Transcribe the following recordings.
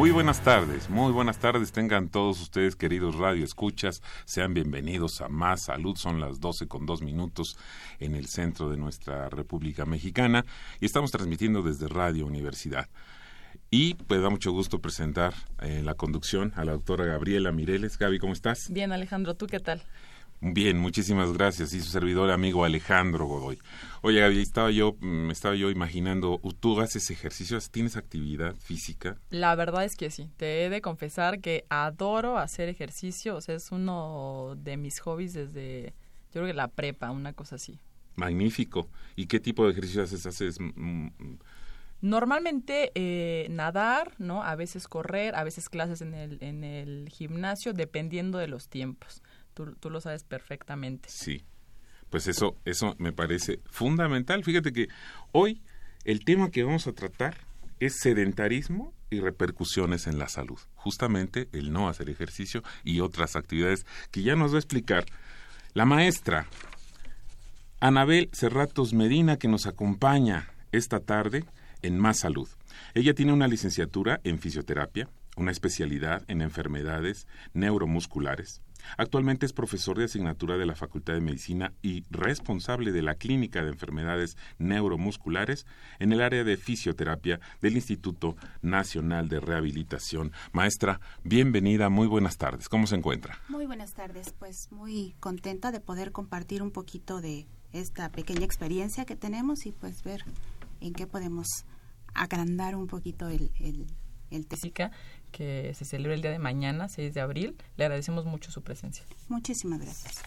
Muy buenas tardes, muy buenas tardes tengan todos ustedes queridos radio escuchas, sean bienvenidos a Más Salud, son las 12 con dos minutos en el centro de nuestra República Mexicana y estamos transmitiendo desde Radio Universidad. Y pues da mucho gusto presentar en la conducción a la doctora Gabriela Mireles. Gaby, ¿cómo estás? Bien, Alejandro, ¿tú qué tal? Bien, muchísimas gracias. Y su servidor amigo Alejandro Godoy. Oye, Gaby, estaba yo, me estaba yo imaginando, ¿tú haces ejercicios? ¿Tienes actividad física? La verdad es que sí. Te he de confesar que adoro hacer ejercicio. O sea, es uno de mis hobbies desde, yo creo que la prepa, una cosa así. Magnífico. ¿Y qué tipo de ejercicios haces? ¿Haces Normalmente eh, nadar, ¿no? A veces correr, a veces clases en el, en el gimnasio, dependiendo de los tiempos. Tú, lo sabes perfectamente. Sí. Pues eso, eso me parece fundamental. Fíjate que hoy el tema que vamos a tratar es sedentarismo y repercusiones en la salud. Justamente el no hacer ejercicio y otras actividades que ya nos va a explicar la maestra Anabel Cerratos Medina que nos acompaña esta tarde en Más Salud. Ella tiene una licenciatura en fisioterapia, una especialidad en enfermedades neuromusculares, Actualmente es profesor de asignatura de la Facultad de Medicina y responsable de la Clínica de Enfermedades Neuromusculares en el área de fisioterapia del Instituto Nacional de Rehabilitación. Maestra, bienvenida, muy buenas tardes. ¿Cómo se encuentra? Muy buenas tardes, pues muy contenta de poder compartir un poquito de esta pequeña experiencia que tenemos y pues ver en qué podemos agrandar un poquito el, el, el que se celebra el día de mañana, 6 de abril. Le agradecemos mucho su presencia. Muchísimas gracias.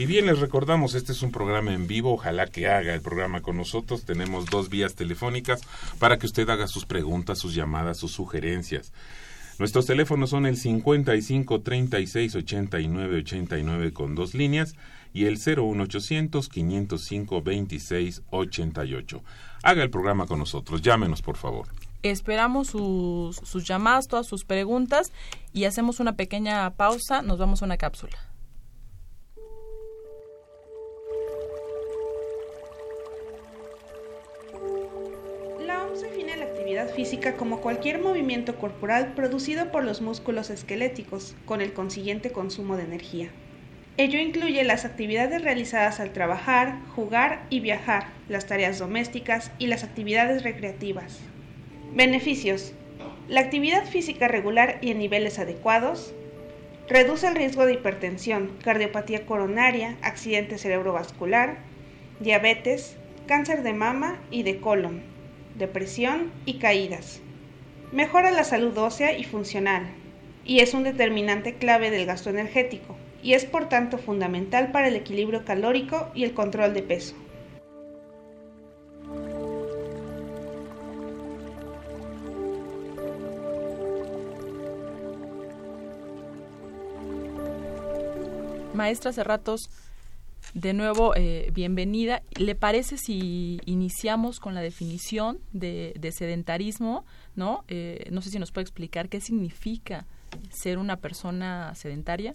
Y bien, les recordamos, este es un programa en vivo, ojalá que haga el programa con nosotros. Tenemos dos vías telefónicas para que usted haga sus preguntas, sus llamadas, sus sugerencias. Nuestros teléfonos son el 55 36 89 89 con dos líneas y el 01800 505 26 88. Haga el programa con nosotros, llámenos por favor. Esperamos sus, llamadas, todas sus preguntas y hacemos una pequeña pausa, nos vamos a una cápsula. Define la actividad física como cualquier movimiento corporal producido por los músculos esqueléticos, con el consiguiente consumo de energía. Ello incluye las actividades realizadas al trabajar, jugar y viajar, las tareas domésticas y las actividades recreativas. Beneficios. La actividad física regular y en niveles adecuados reduce el riesgo de hipertensión, cardiopatía coronaria, accidente cerebrovascular, diabetes, cáncer de mama y de colon, depresión y caídas. Mejora la salud ósea y funcional y es un determinante clave del gasto energético y es por tanto fundamental para el equilibrio calórico y el control de peso. Maestra Cerratos, de nuevo, eh, bienvenida. ¿Le parece si iniciamos con la definición de, sedentarismo? ¿no? Eh, no sé si nos puede explicar qué significa ser una persona sedentaria.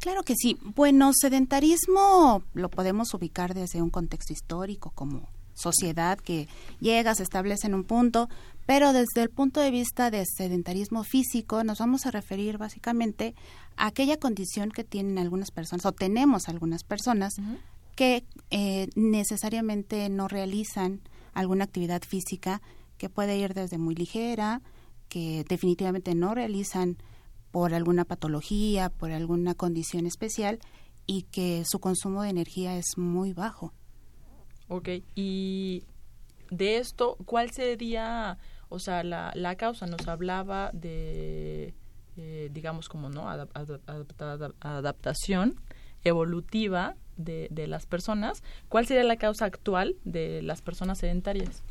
Claro que sí. Bueno, sedentarismo lo podemos ubicar desde un contexto histórico como sociedad que llega, se establece en un punto, pero desde el punto de vista de sedentarismo físico nos vamos a referir básicamente aquella condición que tienen algunas personas o tenemos algunas personas que eh, necesariamente no realizan alguna actividad física que puede ir desde muy ligera, que definitivamente no realizan por alguna patología, por alguna condición especial y que su consumo de energía es muy bajo. Ok, y de esto, ¿cuál sería, o sea, la, la causa? Nos hablaba de, eh, digamos, como, ¿no? adaptación evolutiva de, de las personas. ¿Cuál sería la causa actual de las personas sedentarias?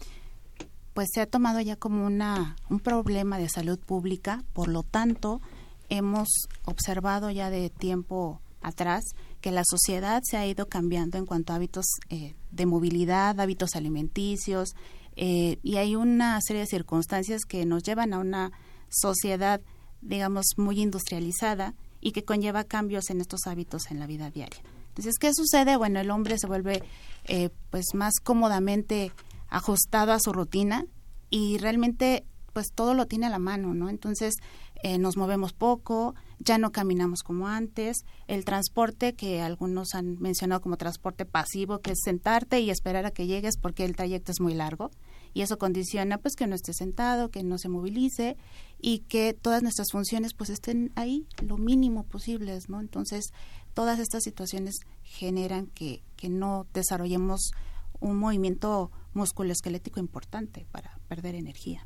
Pues se ha tomado ya como una, un problema de salud pública, por lo tanto, hemos observado ya de tiempo atrás que la sociedad se ha ido cambiando en cuanto a hábitos eh, de movilidad, hábitos alimenticios, eh, y hay una serie de circunstancias que nos llevan a una sociedad, digamos, muy industrializada y que conlleva cambios en estos hábitos en la vida diaria. Entonces, ¿qué sucede? Bueno, el hombre se vuelve eh, pues más cómodamente ajustado a su rutina y realmente pues todo lo tiene a la mano, ¿no? Entonces eh, nos movemos poco, ya no caminamos como antes, el transporte que algunos han mencionado como transporte pasivo, que es sentarte y esperar a que llegues porque el trayecto es muy largo y eso condiciona pues que no esté sentado, que no se movilice y que todas nuestras funciones pues estén ahí lo mínimo posibles, ¿no? Entonces todas estas situaciones generan que, que no desarrollemos un movimiento musculoesquelético importante para perder energía.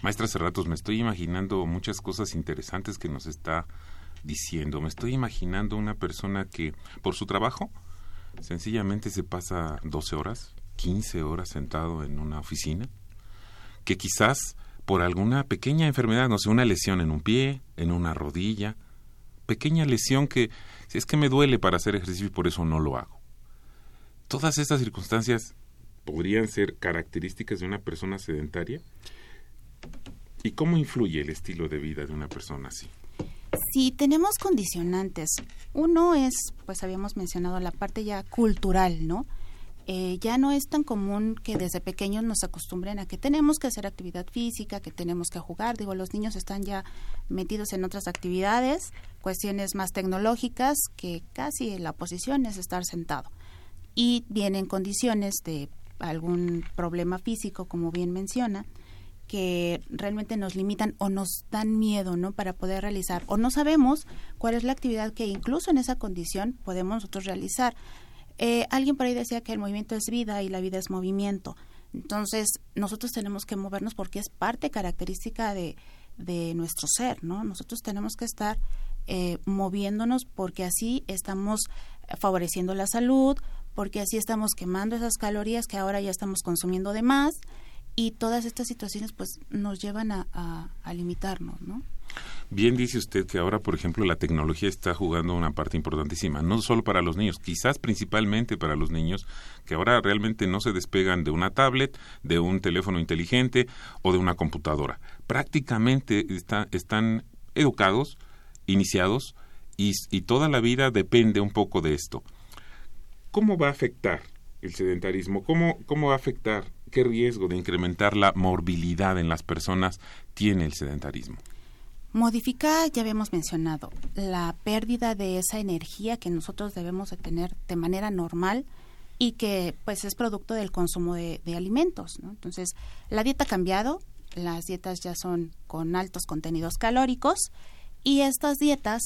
Maestra Cerratos, me estoy imaginando muchas cosas interesantes que nos está diciendo. Me estoy imaginando una persona que por su trabajo sencillamente se pasa 12 horas, 15 horas sentado en una oficina, que quizás por alguna pequeña enfermedad, no sé, una lesión en un pie, en una rodilla, pequeña lesión que si es que me duele para hacer ejercicio y por eso no lo hago. Todas estas circunstancias podrían ser características de una persona sedentaria ¿Y cómo influye el estilo de vida de una persona así? Sí, tenemos condicionantes. Uno es, pues habíamos mencionado la parte ya cultural, ¿no? Eh, ya no es tan común que desde pequeños nos acostumbren a que tenemos que hacer actividad física, que tenemos que jugar. Digo, los niños están ya metidos en otras actividades, cuestiones más tecnológicas, que casi la posición es estar sentado. Y vienen condiciones de algún problema físico, como bien menciona, que realmente nos limitan o nos dan miedo, ¿no? Para poder realizar o no sabemos cuál es la actividad que incluso en esa condición podemos nosotros realizar. Eh, alguien por ahí decía que el movimiento es vida y la vida es movimiento. Entonces, nosotros tenemos que movernos porque es parte característica de, de nuestro ser, ¿no? Nosotros tenemos que estar eh, moviéndonos porque así estamos favoreciendo la salud, porque así estamos quemando esas calorías que ahora ya estamos consumiendo de más y todas estas situaciones pues nos llevan a, a, limitarnos, ¿no? Bien dice usted que ahora, por ejemplo, la tecnología está jugando una parte importantísima, no solo para los niños, quizás principalmente para los niños, que ahora realmente no se despegan de una tablet, de un teléfono inteligente o de una computadora. Prácticamente están educados, iniciados, y, y toda la vida depende un poco de esto. ¿Cómo va a afectar el sedentarismo? ¿Cómo, cómo va a afectar ¿Qué riesgo de incrementar la morbilidad en las personas tiene el sedentarismo? Modifica, ya habíamos mencionado, la pérdida de esa energía que nosotros debemos de tener de manera normal y que pues es producto del consumo de, alimentos. Entonces, la dieta ha cambiado, las dietas ya son con altos contenidos calóricos y estas dietas,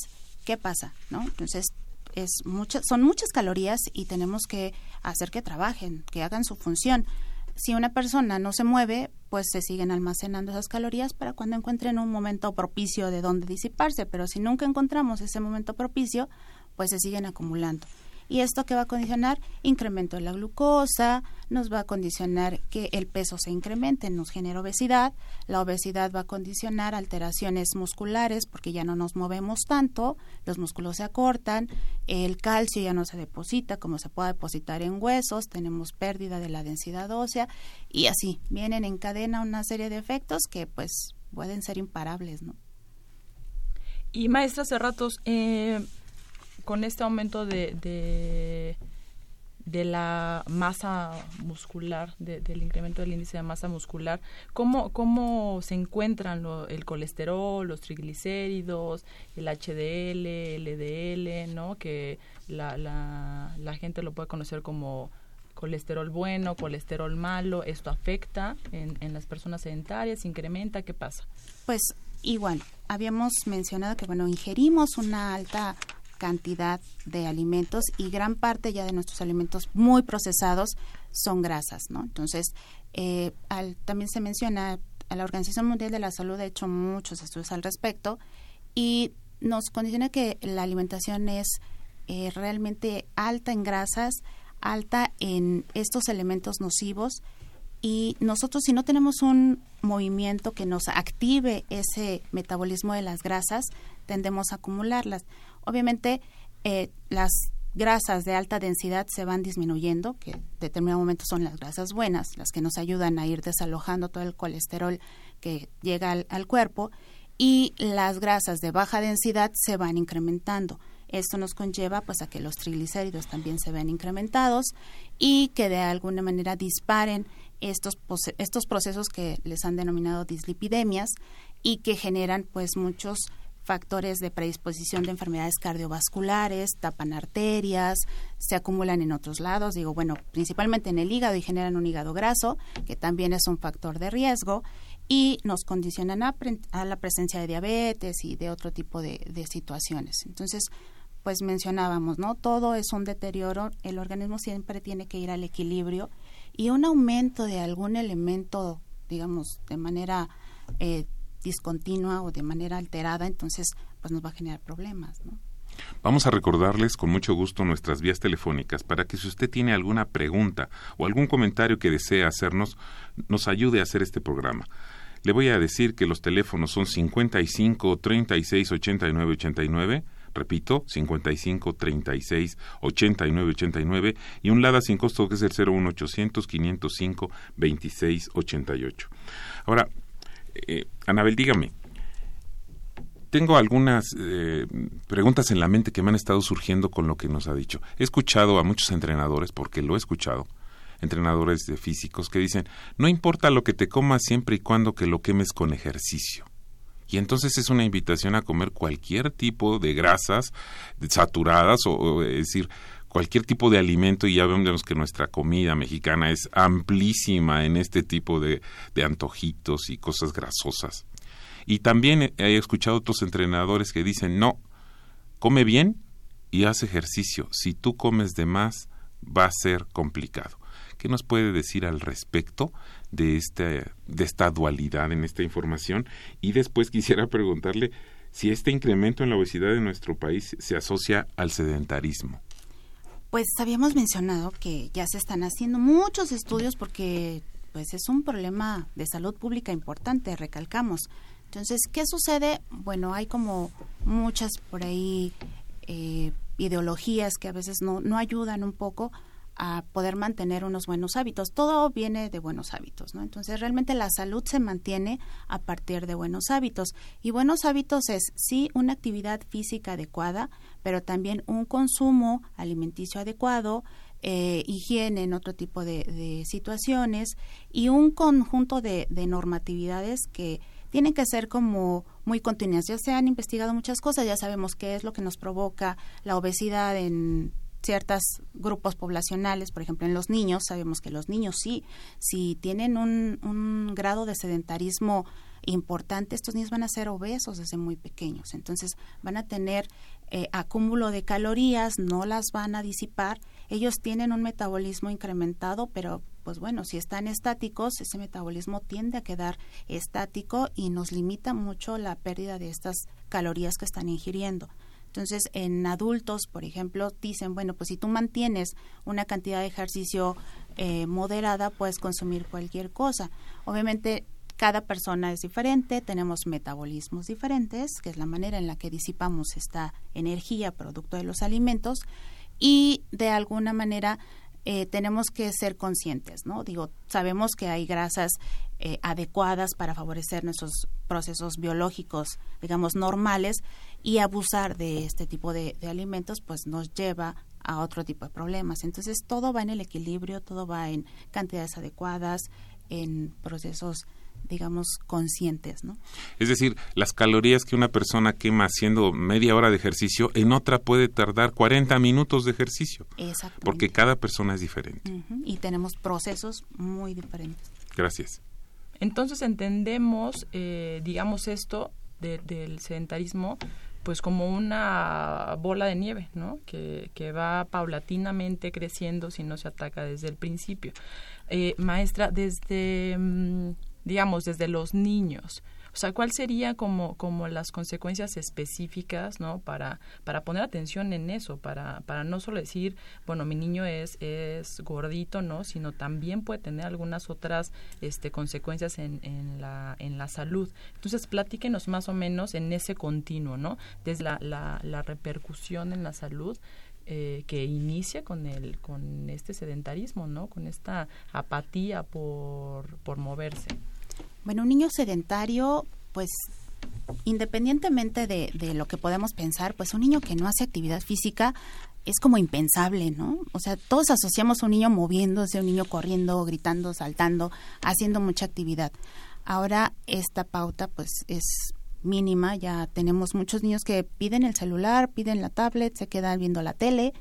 ¿qué pasa? ¿no? Entonces, es son muchas calorías y tenemos que hacer que trabajen, que hagan su función si una persona no se mueve, pues se siguen almacenando esas calorías para cuando encuentren un momento propicio de donde disiparse, pero si nunca encontramos ese momento propicio, pues se siguen acumulando. ¿Y esto qué va a condicionar? Incremento de la glucosa, nos va a condicionar que el peso se incremente, nos genera obesidad, la obesidad va a condicionar alteraciones musculares porque ya no nos movemos tanto, los músculos se acortan, el calcio ya no se deposita como se puede depositar en huesos, tenemos pérdida de la densidad ósea y así vienen en cadena una serie de efectos que pues pueden ser imparables, ¿no? Y maestra Cerratos, eh, con este aumento de, de, la masa muscular, del incremento del índice de masa muscular, ¿cómo, cómo se encuentran el colesterol, los triglicéridos, el HDL, LDL, ¿no? que la, la, la gente lo puede conocer como colesterol bueno, colesterol malo, esto afecta en, en, las personas sedentarias, incrementa, ¿qué pasa? Pues igual, habíamos mencionado que bueno, ingerimos una alta cantidad de alimentos y gran parte ya de nuestros alimentos muy procesados son grasas, ¿no? Entonces, eh, también se menciona, a la Organización Mundial de la Salud ha hecho muchos estudios al respecto y nos condiciona que la alimentación es eh, realmente alta en grasas, alta en estos elementos nocivos y nosotros si no tenemos un movimiento que nos active ese metabolismo de las grasas, tendemos a acumularlas. Obviamente eh, las grasas de alta densidad se van disminuyendo, que en determinado momento son las grasas buenas, las que nos ayudan a ir desalojando todo el colesterol que llega al cuerpo, y las grasas de baja densidad se van incrementando. Esto nos conlleva pues a que los triglicéridos también se vean incrementados y que de alguna manera disparen estos, estos procesos que les han denominado dislipidemias y que generan pues muchos factores de predisposición de enfermedades cardiovasculares, tapan arterias, se acumulan en otros lados, digo, bueno, principalmente en el hígado y generan un hígado graso, que también es un factor de riesgo, y nos condicionan a, la presencia de diabetes y de otro tipo de, de situaciones. Entonces, pues mencionábamos, ¿no? Todo es un deterioro, el organismo siempre tiene que ir al equilibrio y un aumento de algún elemento, digamos, de manera eh, discontinua o de manera alterada, entonces pues nos va a generar problemas, ¿no? Vamos a recordarles con mucho gusto nuestras vías telefónicas para que si usted tiene alguna pregunta o algún comentario que desee hacernos, nos ayude a hacer este programa. Le voy a decir que los teléfonos son 55 36 89 89 repito, 55 36 89 89 y un LADA sin costo que es el 01800 505 26 88. Ahora, eh, Anabel, dígame, tengo algunas eh, preguntas en la mente que me han estado surgiendo con lo que nos ha dicho. He escuchado a muchos entrenadores, porque lo he escuchado, entrenadores de físicos que dicen, no importa lo que te comas siempre y cuando que lo quemes con ejercicio. Y entonces es una invitación a comer cualquier tipo de grasas saturadas o, es decir, cualquier tipo de alimento y ya vemos que nuestra comida mexicana es amplísima en este tipo de, antojitos y cosas grasosas. Y también he escuchado otros entrenadores que dicen, no, come bien y haz ejercicio. Si tú comes de más, va a ser complicado. ¿Qué nos puede decir al respecto de, este, de esta dualidad en esta información? Y después quisiera preguntarle si este incremento en la obesidad en nuestro país se asocia al sedentarismo. Pues habíamos mencionado que ya se están haciendo muchos estudios porque pues es un problema de salud pública importante, recalcamos. Entonces, ¿qué sucede? Bueno, hay como muchas por ahí eh, ideologías que a veces no, no ayudan un poco a poder mantener unos buenos hábitos. Todo viene de buenos hábitos, ¿no? Entonces, realmente la salud se mantiene a partir de buenos hábitos. Y buenos hábitos es, sí, una actividad física adecuada, pero también un consumo alimenticio adecuado, eh, higiene en otro tipo de, situaciones y un conjunto de, de normatividades que tienen que ser como muy continuas. Ya se han investigado muchas cosas, ya sabemos qué es lo que nos provoca la obesidad en ciertos grupos poblacionales, por ejemplo en los niños, sabemos que los niños sí, si tienen un, un grado de sedentarismo importante, estos niños van a ser obesos desde muy pequeños, entonces van a tener eh, acúmulo de calorías, no las van a disipar, ellos tienen un metabolismo incrementado, pero pues bueno, si están estáticos, ese metabolismo tiende a quedar estático y nos limita mucho la pérdida de estas calorías que están ingiriendo. Entonces, en adultos, por ejemplo, dicen, bueno, pues si tú mantienes una cantidad de ejercicio eh, moderada, puedes consumir cualquier cosa. Obviamente, cada persona es diferente, tenemos metabolismos diferentes, que es la manera en la que disipamos esta energía producto de los alimentos, y de alguna manera eh, tenemos que ser conscientes, ¿no? Digo, sabemos que hay grasas eh, adecuadas para favorecer nuestros procesos biológicos, digamos, normales, y abusar de este tipo de, alimentos, pues nos lleva a otro tipo de problemas. Entonces, todo va en el equilibrio, todo va en cantidades adecuadas, en procesos digamos, conscientes, ¿no? Es decir, las calorías que una persona quema haciendo media hora de ejercicio, en otra puede tardar 40 minutos de ejercicio. Exactamente. Porque cada persona es diferente. Y tenemos procesos muy diferentes. Gracias. Entonces entendemos, eh, digamos, esto del sedentarismo pues como una bola de nieve, ¿no? Que, que va paulatinamente creciendo si no se ataca desde el principio. Eh, maestra, desde, mm, digamos, desde los niños, o sea, ¿cuál sería como, como las consecuencias específicas, ¿no? Para, para poner atención en eso, para, para no solo decir, bueno, mi niño es, es gordito, ¿no? Sino también puede tener algunas otras este, consecuencias en, en, la, en la salud. Entonces, platíquenos más o menos en ese continuo, ¿no? Desde la, la, la repercusión en la salud eh, que inicia con el con este sedentarismo no con esta apatía por, por moverse bueno, un niño sedentario, pues independientemente de, de, lo que podemos pensar, pues un niño que no hace actividad física es como impensable, ¿no? O sea, todos asociamos a un niño moviéndose, un niño corriendo, gritando, saltando, haciendo mucha actividad. Ahora esta pauta pues es mínima, ya tenemos muchos niños que piden el celular, piden la tablet, se quedan viendo la tele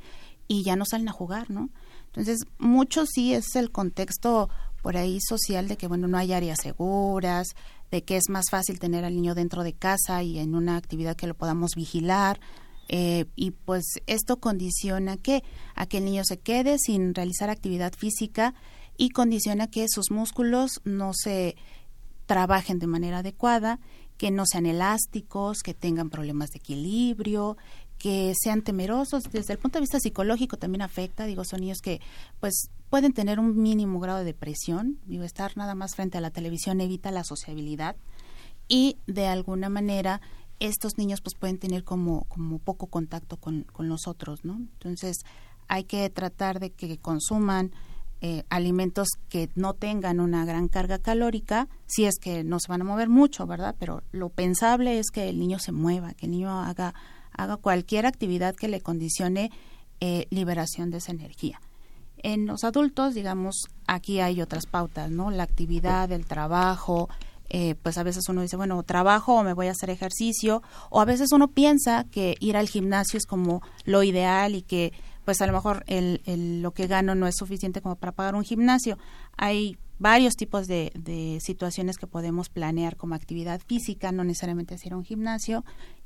y ya no salen a jugar, ¿no? Entonces, mucho sí es el contexto por ahí social de que, bueno, no hay áreas seguras, de que es más fácil tener al niño dentro de casa y en una actividad que lo podamos vigilar. Eh, y pues esto condiciona que a que el niño se quede sin realizar actividad física y condiciona que sus músculos no se trabajen de manera adecuada, que no sean elásticos, que tengan problemas de equilibrio, que sean temerosos. Desde el punto de vista psicológico también afecta, digo, son niños que pues pueden tener un mínimo grado de depresión, digo, estar nada más frente a la televisión evita la sociabilidad y de alguna manera estos niños pues pueden tener como, como poco contacto con, con los otros, ¿no? Entonces hay que tratar de que consuman eh, alimentos que no tengan una gran carga calórica, si es que no se van a mover mucho, ¿verdad? Pero lo pensable es que el niño se mueva, que el niño haga, haga cualquier actividad que le condicione eh, liberación de esa energía. En los adultos, digamos, aquí hay otras pautas, ¿no? La actividad, el trabajo, eh, pues a veces uno dice, bueno, trabajo o me voy a hacer ejercicio, o a veces uno piensa que ir al gimnasio es como lo ideal y que pues a lo mejor el, lo que gano no es suficiente como para pagar un gimnasio. Hay varios tipos de, de situaciones que podemos planear como actividad física, no necesariamente hacer un gimnasio,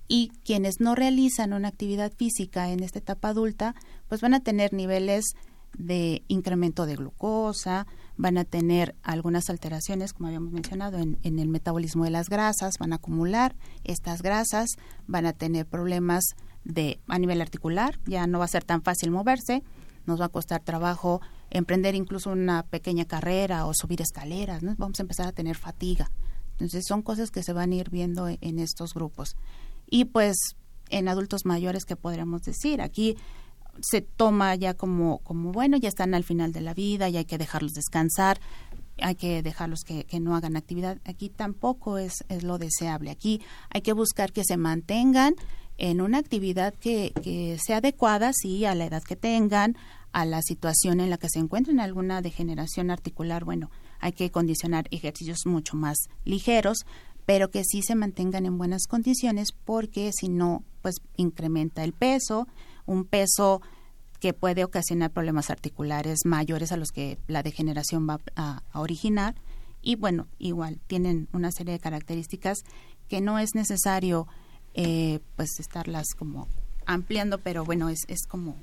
y quienes no realizan una actividad física en esta etapa adulta, pues van a tener niveles de incremento de glucosa, van a tener algunas alteraciones, como habíamos mencionado, en, el metabolismo de las grasas, van a acumular estas grasas, van a tener problemas de a nivel articular, ya no va a ser tan fácil moverse, nos va a costar trabajo emprender incluso una pequeña carrera o subir escaleras, ¿no? vamos a empezar a tener fatiga. Entonces son cosas que se van a ir viendo en estos grupos. Y pues en adultos mayores, ¿qué podríamos decir? Aquí se toma ya como, como bueno, ya están al final de la vida, y hay que dejarlos descansar, hay que dejarlos que, que no hagan actividad. Aquí tampoco es, es lo deseable. Aquí hay que buscar que se mantengan en una actividad que, que sea adecuada, sí, a la edad que tengan, a la situación en la que se encuentren, alguna degeneración articular, bueno, hay que condicionar ejercicios mucho más ligeros, pero que sí se mantengan en buenas condiciones porque si no, pues incrementa el peso, un peso que puede ocasionar problemas articulares mayores a los que la degeneración va a, originar y bueno, igual tienen una serie de características que no es necesario eh, pues estarlas como ampliando, pero bueno, es, es como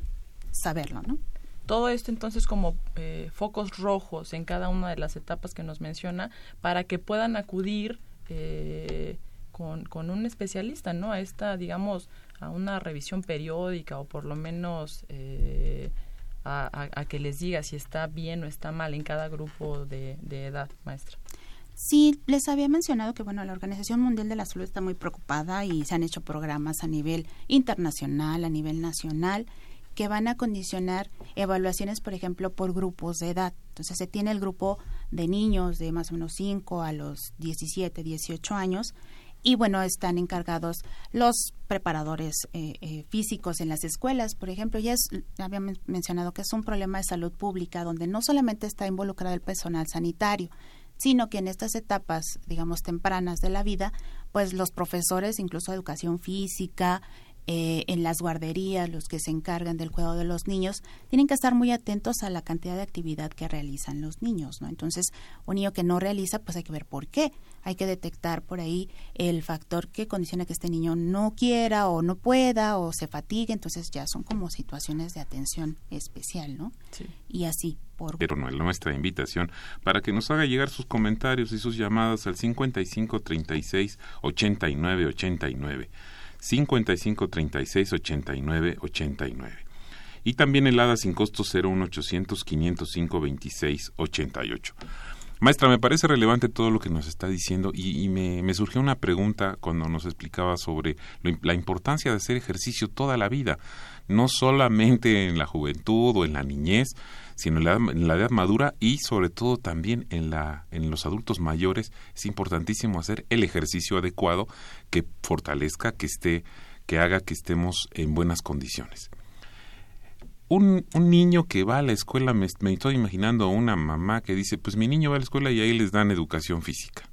saberlo, ¿no? Todo esto entonces como eh, focos rojos en cada una de las etapas que nos menciona para que puedan acudir eh, con, con un especialista, ¿no? A esta, digamos, a una revisión periódica o por lo menos eh, a, que les diga si está bien o está mal en cada grupo de, edad, maestra. Sí, les había mencionado que bueno, la Organización Mundial de la Salud está muy preocupada y se han hecho programas a nivel internacional, a nivel nacional, que van a condicionar evaluaciones, por ejemplo, por grupos de edad. Entonces se tiene el grupo de niños de más o menos 5 a los 17, 18 años y bueno, están encargados los preparadores eh, eh, físicos en las escuelas, por ejemplo, ya es, había mencionado que es un problema de salud pública donde no solamente está involucrado el personal sanitario, sino que en estas etapas, digamos, tempranas de la vida, pues los profesores, incluso educación física, eh, en las guarderías, los que se encargan del cuidado de los niños, tienen que estar muy atentos a la cantidad de actividad que realizan los niños, ¿no? Entonces, un niño que no realiza, pues hay que ver por qué. Hay que detectar por ahí el factor que condiciona que este niño no quiera o no pueda o se fatigue, entonces ya son como situaciones de atención especial, ¿no? Sí. Y así. Por... Pero no es nuestra invitación para que nos haga llegar sus comentarios y sus llamadas al 55 36 89 89. 55 36 89 89. Y también el ADA sin costo 01800 505 26 88. Maestra, me parece relevante todo lo que nos está diciendo y, y me, me, surgió una pregunta cuando nos explicaba sobre lo, la importancia de hacer ejercicio toda la vida, no solamente en la juventud o en la niñez, sino en la, edad madura y sobre todo también en, la, en los adultos mayores. Es importantísimo hacer el ejercicio adecuado que fortalezca, que esté, que haga que estemos en buenas condiciones. Un, un, niño que va a la escuela, me, me, estoy imaginando a una mamá que dice, pues mi niño va a la escuela y ahí les dan educación física.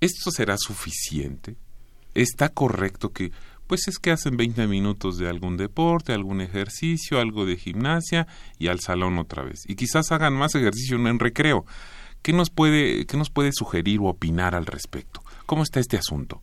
¿Esto será suficiente? ¿Está correcto que, pues es que hacen 20 minutos de algún deporte, algún ejercicio, algo de gimnasia y al salón otra vez? Y quizás hagan más ejercicio en recreo. ¿Qué nos puede, qué nos puede sugerir o opinar al respecto? ¿Cómo está este asunto?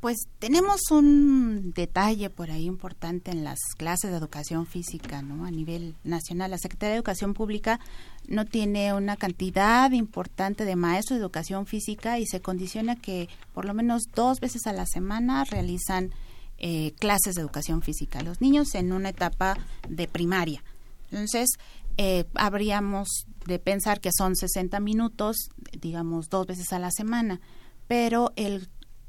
Pues tenemos un detalle por ahí importante en las clases de educación física, ¿no? A nivel nacional, la Secretaría de Educación Pública no tiene una cantidad importante de maestros de educación física y se condiciona que por lo menos dos veces a la semana realizan eh, clases de educación física. Los niños en una etapa de primaria. Entonces, eh, habríamos de pensar que son 60 minutos, digamos, dos veces a la semana, pero el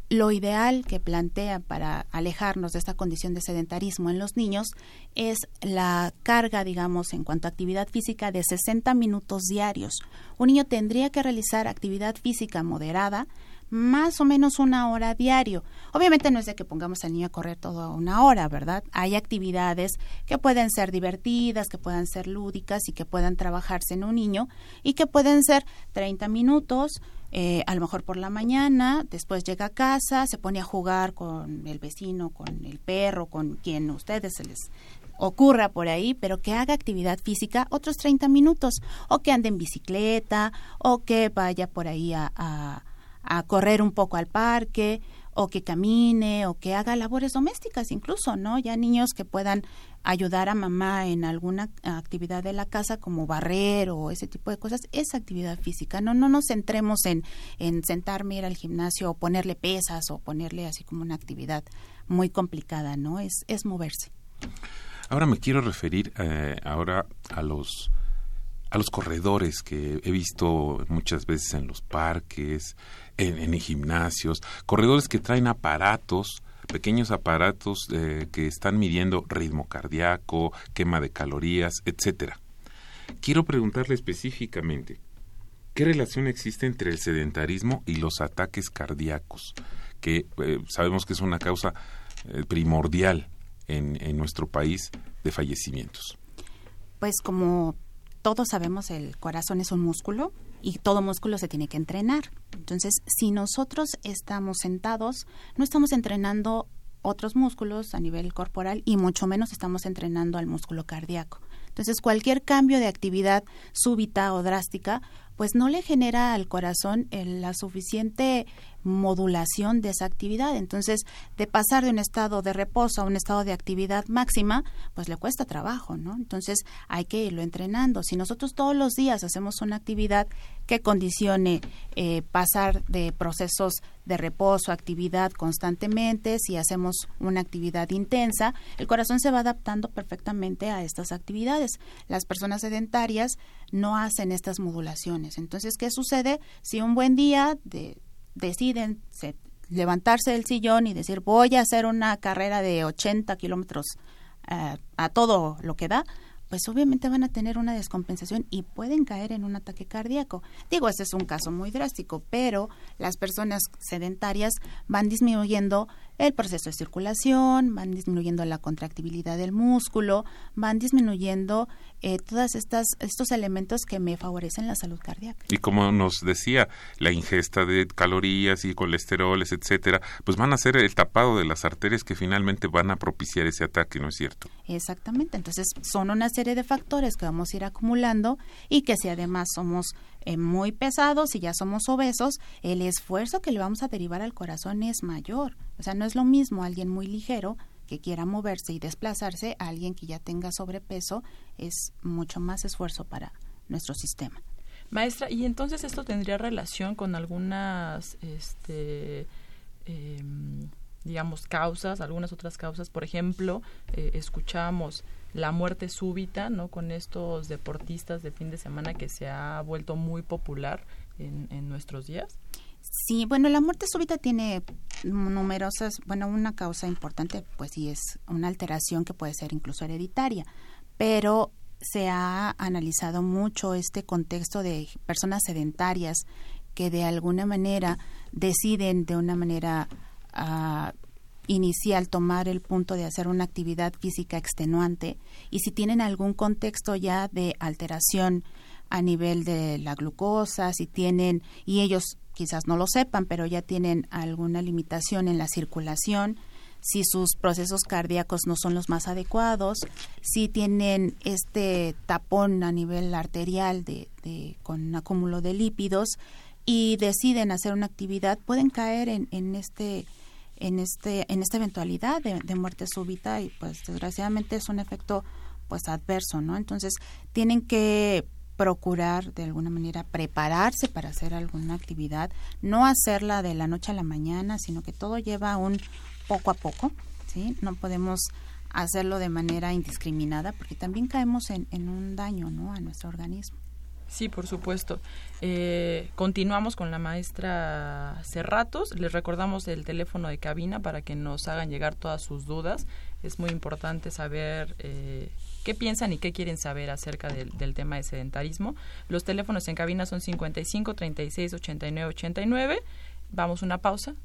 lo ideal que plantea para alejarnos de esta condición de sedentarismo en los niños es la carga, digamos, en cuanto a actividad física de 60 minutos diarios. Un niño tendría que realizar actividad física moderada más o menos una hora diario. Obviamente no es de que pongamos al niño a correr toda una hora, ¿verdad? Hay actividades que pueden ser divertidas, que puedan ser lúdicas y que puedan trabajarse en un niño y que pueden ser 30 minutos, eh, a lo mejor por la mañana, después llega a casa, se pone a jugar con el vecino, con el perro, con quien ustedes se les ocurra por ahí, pero que haga actividad física otros 30 minutos, o que ande en bicicleta, o que vaya por ahí a, a, a correr un poco al parque, o que camine o que haga labores domésticas incluso, ¿no? Ya niños que puedan ayudar a mamá en alguna actividad de la casa como barrer o ese tipo de cosas, es actividad física. No, no nos centremos en, en sentarme, ir al gimnasio o ponerle pesas o ponerle así como una actividad muy complicada, ¿no? Es, es moverse. Ahora me quiero referir eh, ahora a los a los corredores que he visto muchas veces en los parques, en, en gimnasios, corredores que traen aparatos, pequeños aparatos eh, que están midiendo ritmo cardíaco, quema de calorías, etcétera. Quiero preguntarle específicamente, ¿qué relación existe entre el sedentarismo y los ataques cardíacos? Que eh, sabemos que es una causa eh, primordial en, en nuestro país de fallecimientos. Pues como todos sabemos, el corazón es un músculo y todo músculo se tiene que entrenar. Entonces, si nosotros estamos sentados, no estamos entrenando otros músculos a nivel corporal y mucho menos estamos entrenando al músculo cardíaco. Entonces, cualquier cambio de actividad súbita o drástica, pues no le genera al corazón la suficiente modulación de esa actividad. Entonces, de pasar de un estado de reposo a un estado de actividad máxima, pues le cuesta trabajo, ¿no? Entonces, hay que irlo entrenando. Si nosotros todos los días hacemos una actividad que condicione eh, pasar de procesos de reposo a actividad constantemente, si hacemos una actividad intensa, el corazón se va adaptando perfectamente a estas actividades. Las personas sedentarias no hacen estas modulaciones. Entonces, ¿qué sucede? Si un buen día de deciden se, levantarse del sillón y decir voy a hacer una carrera de 80 kilómetros uh, a todo lo que da, pues obviamente van a tener una descompensación y pueden caer en un ataque cardíaco. Digo, este es un caso muy drástico, pero las personas sedentarias van disminuyendo el proceso de circulación, van disminuyendo la contractibilidad del músculo, van disminuyendo eh, todas estas estos elementos que me favorecen la salud cardíaca. Y como nos decía, la ingesta de calorías y colesteroles, etcétera, pues van a ser el tapado de las arterias que finalmente van a propiciar ese ataque, ¿no es cierto? Exactamente. Entonces, son una serie de factores que vamos a ir acumulando y que si además somos eh, muy pesados y ya somos obesos, el esfuerzo que le vamos a derivar al corazón es mayor. O sea, no es lo mismo alguien muy ligero que quiera moverse y desplazarse a alguien que ya tenga sobrepeso, es mucho más esfuerzo para nuestro sistema. Maestra, ¿y entonces esto tendría relación con algunas, este, em, digamos, causas, algunas otras causas? Por ejemplo, eh, escuchamos la muerte súbita, ¿no? Con estos deportistas de fin de semana que se ha vuelto muy popular en, en nuestros días. Sí, bueno, la muerte súbita tiene numerosas, bueno, una causa importante, pues sí es una alteración que puede ser incluso hereditaria, pero se ha analizado mucho este contexto de personas sedentarias que de alguna manera deciden de una manera uh, inicial tomar el punto de hacer una actividad física extenuante y si tienen algún contexto ya de alteración a nivel de la glucosa, si tienen, y ellos quizás no lo sepan, pero ya tienen alguna limitación en la circulación, si sus procesos cardíacos no son los más adecuados, si tienen este tapón a nivel arterial de, de con un acúmulo de lípidos y deciden hacer una actividad, pueden caer en, en este en este en esta eventualidad de, de, muerte súbita y pues desgraciadamente es un efecto pues adverso, ¿no? Entonces tienen que procurar de alguna manera prepararse para hacer alguna actividad, no hacerla de la noche a la mañana, sino que todo lleva un poco a poco, ¿sí? No podemos hacerlo de manera indiscriminada porque también caemos en, un daño, ¿no? A nuestro organismo. Sí, por supuesto. Eh, continuamos con la maestra Cerratos. Les recordamos el teléfono de cabina para que nos hagan llegar todas sus dudas. Es muy importante saber eh, qué piensan y qué quieren saber acerca del, tema de sedentarismo. Los teléfonos en cabina son 55 36 89 89. Vamos a una pausa.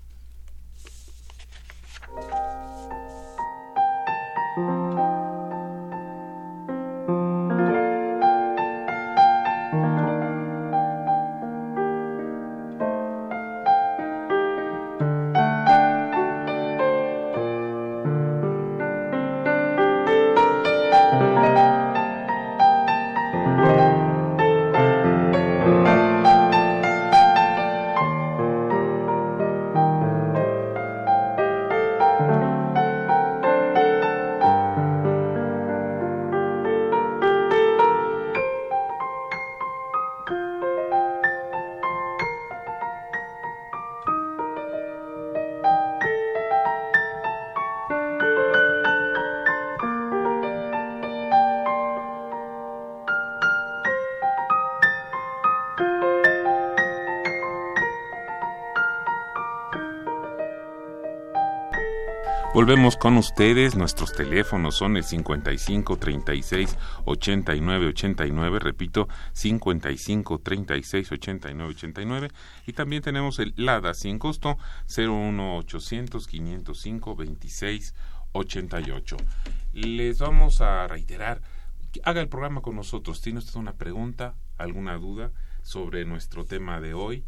Volvemos con ustedes, nuestros teléfonos son el 55 36 89 89, repito, 55 36 89 89 y también tenemos el LADA sin costo 01 800 505 26 88. Les vamos a reiterar, haga el programa con nosotros, tiene usted una pregunta, alguna duda sobre nuestro tema de hoy,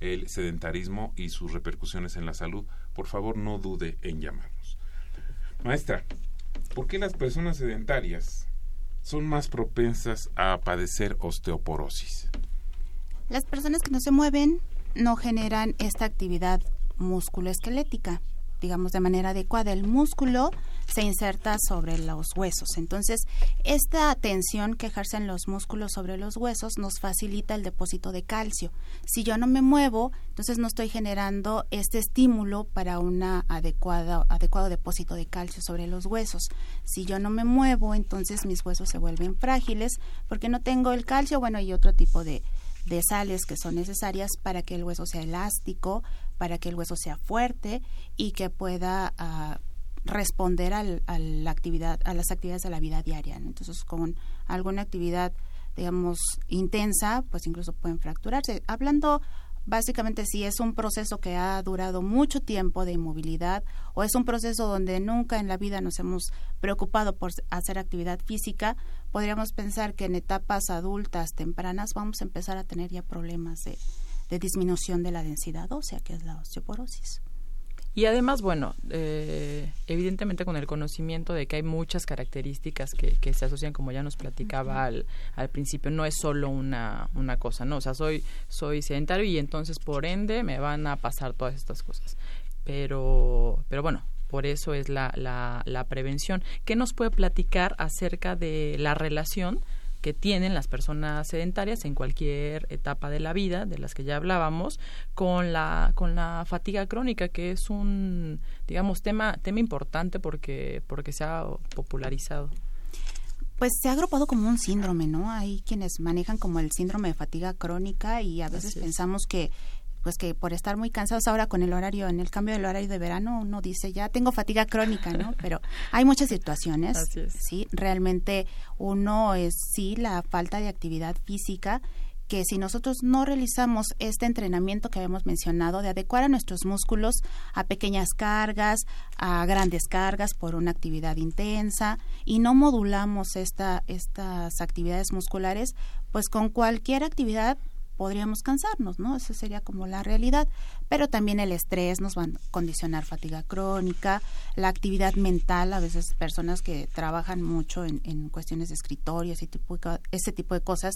el sedentarismo y sus repercusiones en la salud, por favor no dude en llamar. Maestra, ¿por qué las personas sedentarias son más propensas a padecer osteoporosis? Las personas que no se mueven no generan esta actividad musculoesquelética digamos, de manera adecuada. El músculo se inserta sobre los huesos. Entonces, esta tensión que ejercen los músculos sobre los huesos nos facilita el depósito de calcio. Si yo no me muevo, entonces no estoy generando este estímulo para un adecuado, depósito de calcio sobre los huesos. Si yo no me muevo, entonces mis huesos se vuelven frágiles porque no tengo el calcio, bueno, y otro tipo de, de sales que son necesarias para que el hueso sea elástico, para que el hueso sea fuerte y que pueda uh, responder al, a, la actividad, a las actividades de la vida diaria. Entonces, con alguna actividad, digamos, intensa, pues incluso pueden fracturarse. Hablando básicamente si es un proceso que ha durado mucho tiempo de inmovilidad o es un proceso donde nunca en la vida nos hemos preocupado por hacer actividad física, podríamos pensar que en etapas adultas tempranas vamos a empezar a tener ya problemas de, de disminución de la densidad ósea, que es la osteoporosis. Y además, bueno, eh, evidentemente con el conocimiento de que hay muchas características que, que se asocian, como ya nos platicaba al, al, principio, no es solo una, una cosa, ¿no? O sea, soy, soy sedentario y entonces por ende me van a pasar todas estas cosas. Pero, pero bueno, por eso es la, la, la prevención. ¿Qué nos puede platicar acerca de la relación que tienen las personas sedentarias en cualquier etapa de la vida, de las que ya hablábamos, con la, con la fatiga crónica, que es un, digamos, tema, tema importante porque, porque se ha popularizado. Pues se ha agrupado como un síndrome, ¿no? Hay quienes manejan como el síndrome de fatiga crónica y a veces pensamos que pues que por estar muy cansados ahora con el horario, en el cambio del horario de verano, uno dice ya tengo fatiga crónica, ¿no? Pero hay muchas situaciones, sí, realmente uno es sí la falta de actividad física que si nosotros no realizamos este entrenamiento que habíamos mencionado de adecuar a nuestros músculos a pequeñas cargas, a grandes cargas por una actividad intensa y no modulamos esta, estas actividades musculares, pues con cualquier actividad podríamos cansarnos, ¿no? Esa sería como la realidad. Pero también el estrés nos va a condicionar fatiga crónica, la actividad mental, a veces personas que trabajan mucho en, cuestiones de escritorio, ese tipo ese tipo de cosas,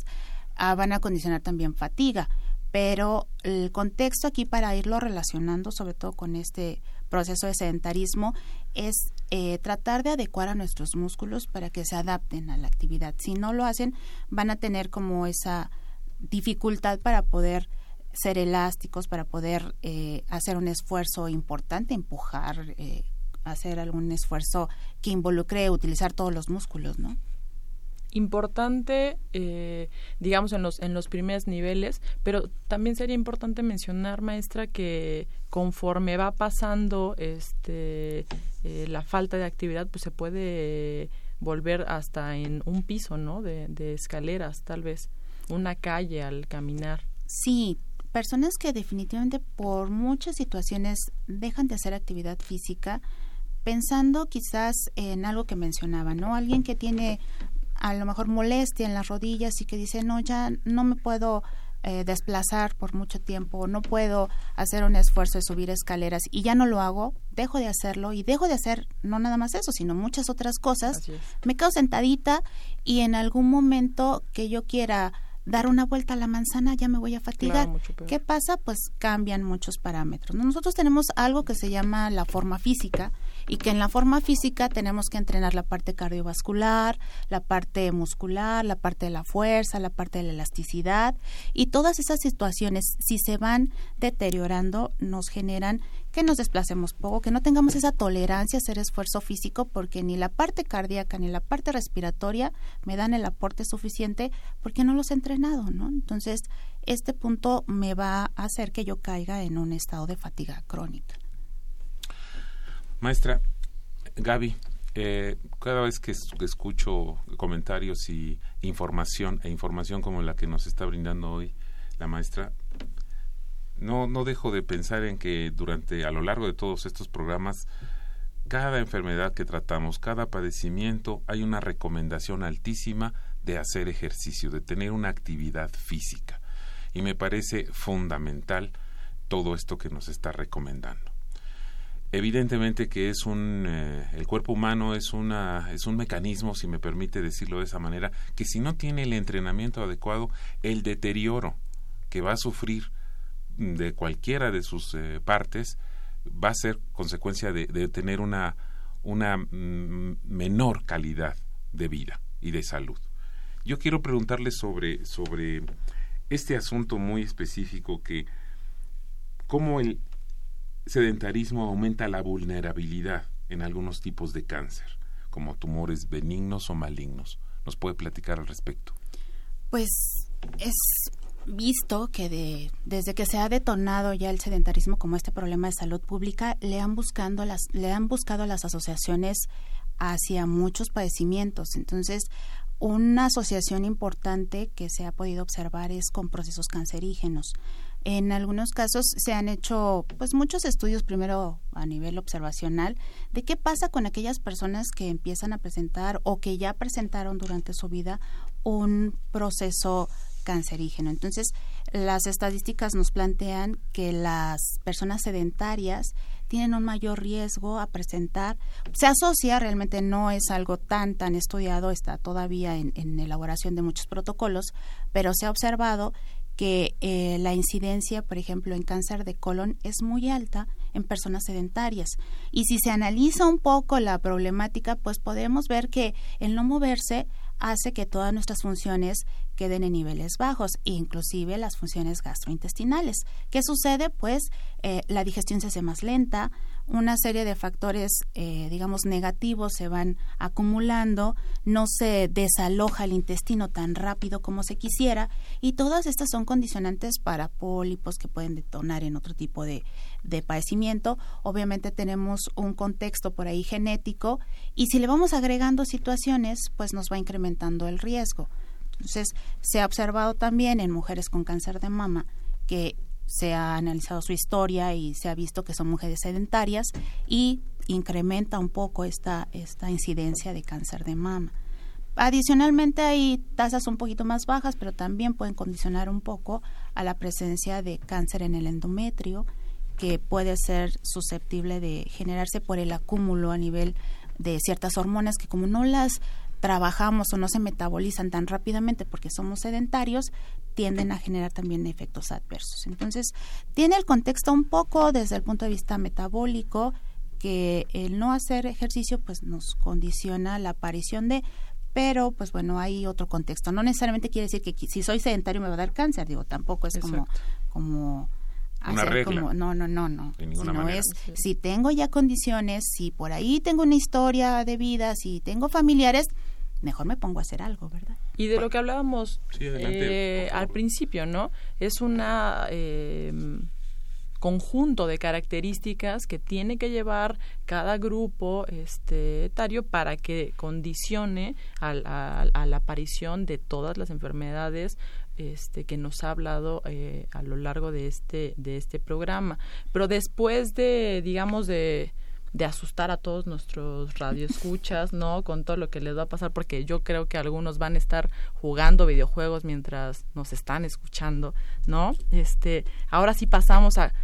ah, van a condicionar también fatiga. Pero el contexto aquí para irlo relacionando, sobre todo con este proceso de sedentarismo, es eh, tratar de adecuar a nuestros músculos para que se adapten a la actividad. Si no lo hacen, van a tener como esa dificultad para poder ser elásticos, para poder eh, hacer un esfuerzo importante, empujar, eh, hacer algún esfuerzo que involucre utilizar todos los músculos, ¿no? importante, eh, digamos, en los, en los primeros niveles, pero también sería importante mencionar, maestra, que conforme va pasando este, la falta de actividad, pues se puede volver hasta en un piso, ¿no? De, de escaleras, tal vez una calle al caminar. Sí, personas que definitivamente por muchas situaciones dejan de hacer actividad física pensando quizás en algo que mencionaba, ¿no? Alguien que tiene a lo mejor molestia en las rodillas y que dice, no, ya no me puedo eh, desplazar por mucho tiempo, no puedo hacer un esfuerzo de subir escaleras y ya no lo hago, dejo de hacerlo y dejo de hacer no nada más eso, sino muchas otras cosas. Me quedo sentadita y en algún momento que yo quiera dar una vuelta a la manzana ya me voy a fatigar. ¿Qué pasa? Pues cambian muchos parámetros. Nosotros tenemos algo que se llama la forma física y que en la forma física tenemos que entrenar la parte cardiovascular, la parte muscular, la parte de la fuerza, la parte de la elasticidad y todas esas situaciones si se van deteriorando nos generan que nos desplacemos poco, que no tengamos esa tolerancia a hacer esfuerzo físico porque ni la parte cardíaca ni la parte respiratoria me dan el aporte suficiente porque no los he entrenado, ¿no? Entonces, este punto me va a hacer que yo caiga en un estado de fatiga crónica. Maestra, Gaby, eh, cada vez que escucho comentarios y información e información como la que nos está brindando hoy la maestra, no, no dejo de pensar en que durante, a lo largo de todos estos programas, cada enfermedad que tratamos, cada padecimiento, hay una recomendación altísima de hacer ejercicio, de tener una actividad física. Y me parece fundamental todo esto que nos está recomendando. Evidentemente que es un eh, el cuerpo humano es una es un mecanismo, si me permite decirlo de esa manera, que si no tiene el entrenamiento adecuado, el deterioro que va a sufrir de cualquiera de sus eh, partes va a ser consecuencia de, tener una, una mm, menor calidad de vida y de salud. Yo quiero preguntarle sobre, sobre este asunto muy específico que cómo el sedentarismo aumenta la vulnerabilidad en algunos tipos de cáncer, como tumores benignos o malignos. ¿Nos puede platicar al respecto? Pues es visto que de, desde que se ha detonado ya el sedentarismo como este problema de salud pública, le han, buscando las, le han buscado las asociaciones hacia muchos padecimientos. Entonces, una asociación importante que se ha podido observar es con procesos cancerígenos. En algunos casos se han hecho pues muchos estudios primero a nivel observacional de qué pasa con aquellas personas que empiezan a presentar o que ya presentaron durante su vida un proceso cancerígeno. Entonces, las estadísticas nos plantean que las personas sedentarias tienen un mayor riesgo a presentar. Se asocia, realmente no es algo tan, tan estudiado, está todavía en, en elaboración de muchos protocolos, pero se ha observado que eh, la incidencia, por ejemplo, en cáncer de colon es muy alta en personas sedentarias. Y si se analiza un poco la problemática, pues podemos ver que el no moverse hace que todas nuestras funciones queden en niveles bajos, inclusive las funciones gastrointestinales. ¿Qué sucede? Pues eh, la digestión se hace más lenta, una serie de factores, eh, digamos, negativos se van acumulando, no se desaloja el intestino tan rápido como se quisiera y todas estas son condicionantes para pólipos que pueden detonar en otro tipo de, de padecimiento. Obviamente tenemos un contexto por ahí genético y si le vamos agregando situaciones, pues nos va incrementando el riesgo. Entonces, se ha observado también en mujeres con cáncer de mama que se ha analizado su historia y se ha visto que son mujeres sedentarias y incrementa un poco esta, esta incidencia de cáncer de mama. Adicionalmente hay tasas un poquito más bajas, pero también pueden condicionar un poco a la presencia de cáncer en el endometrio, que puede ser susceptible de generarse por el acúmulo a nivel de ciertas hormonas que como no las trabajamos o no se metabolizan tan rápidamente porque somos sedentarios, tienden a generar también efectos adversos. Entonces, tiene el contexto un poco desde el punto de vista metabólico, que el no hacer ejercicio pues nos condiciona la aparición de pero pues bueno hay otro contexto no necesariamente quiere decir que si soy sedentario me va a dar cáncer digo tampoco es como como una regla. Como, no, no, no, no. De ninguna Sino manera. es, si tengo ya condiciones, si por ahí tengo una historia de vida, si tengo familiares, mejor me pongo a hacer algo, ¿verdad? Y de lo que hablábamos Sí, adelante, eh, al principio, ¿no? Es una eh, conjunto de características que tiene que llevar cada grupo este, etario para que condicione al- a, a la aparición de todas las enfermedades este, que nos ha hablado eh, a lo largo de este, de este programa. Pero después de, digamos, de, de asustar a todos nuestros radioescuchas, ¿no? Con todo lo que les va a pasar, porque yo creo que algunos van a estar jugando videojuegos mientras nos están escuchando, ¿no? Este, ahora sí pasamos a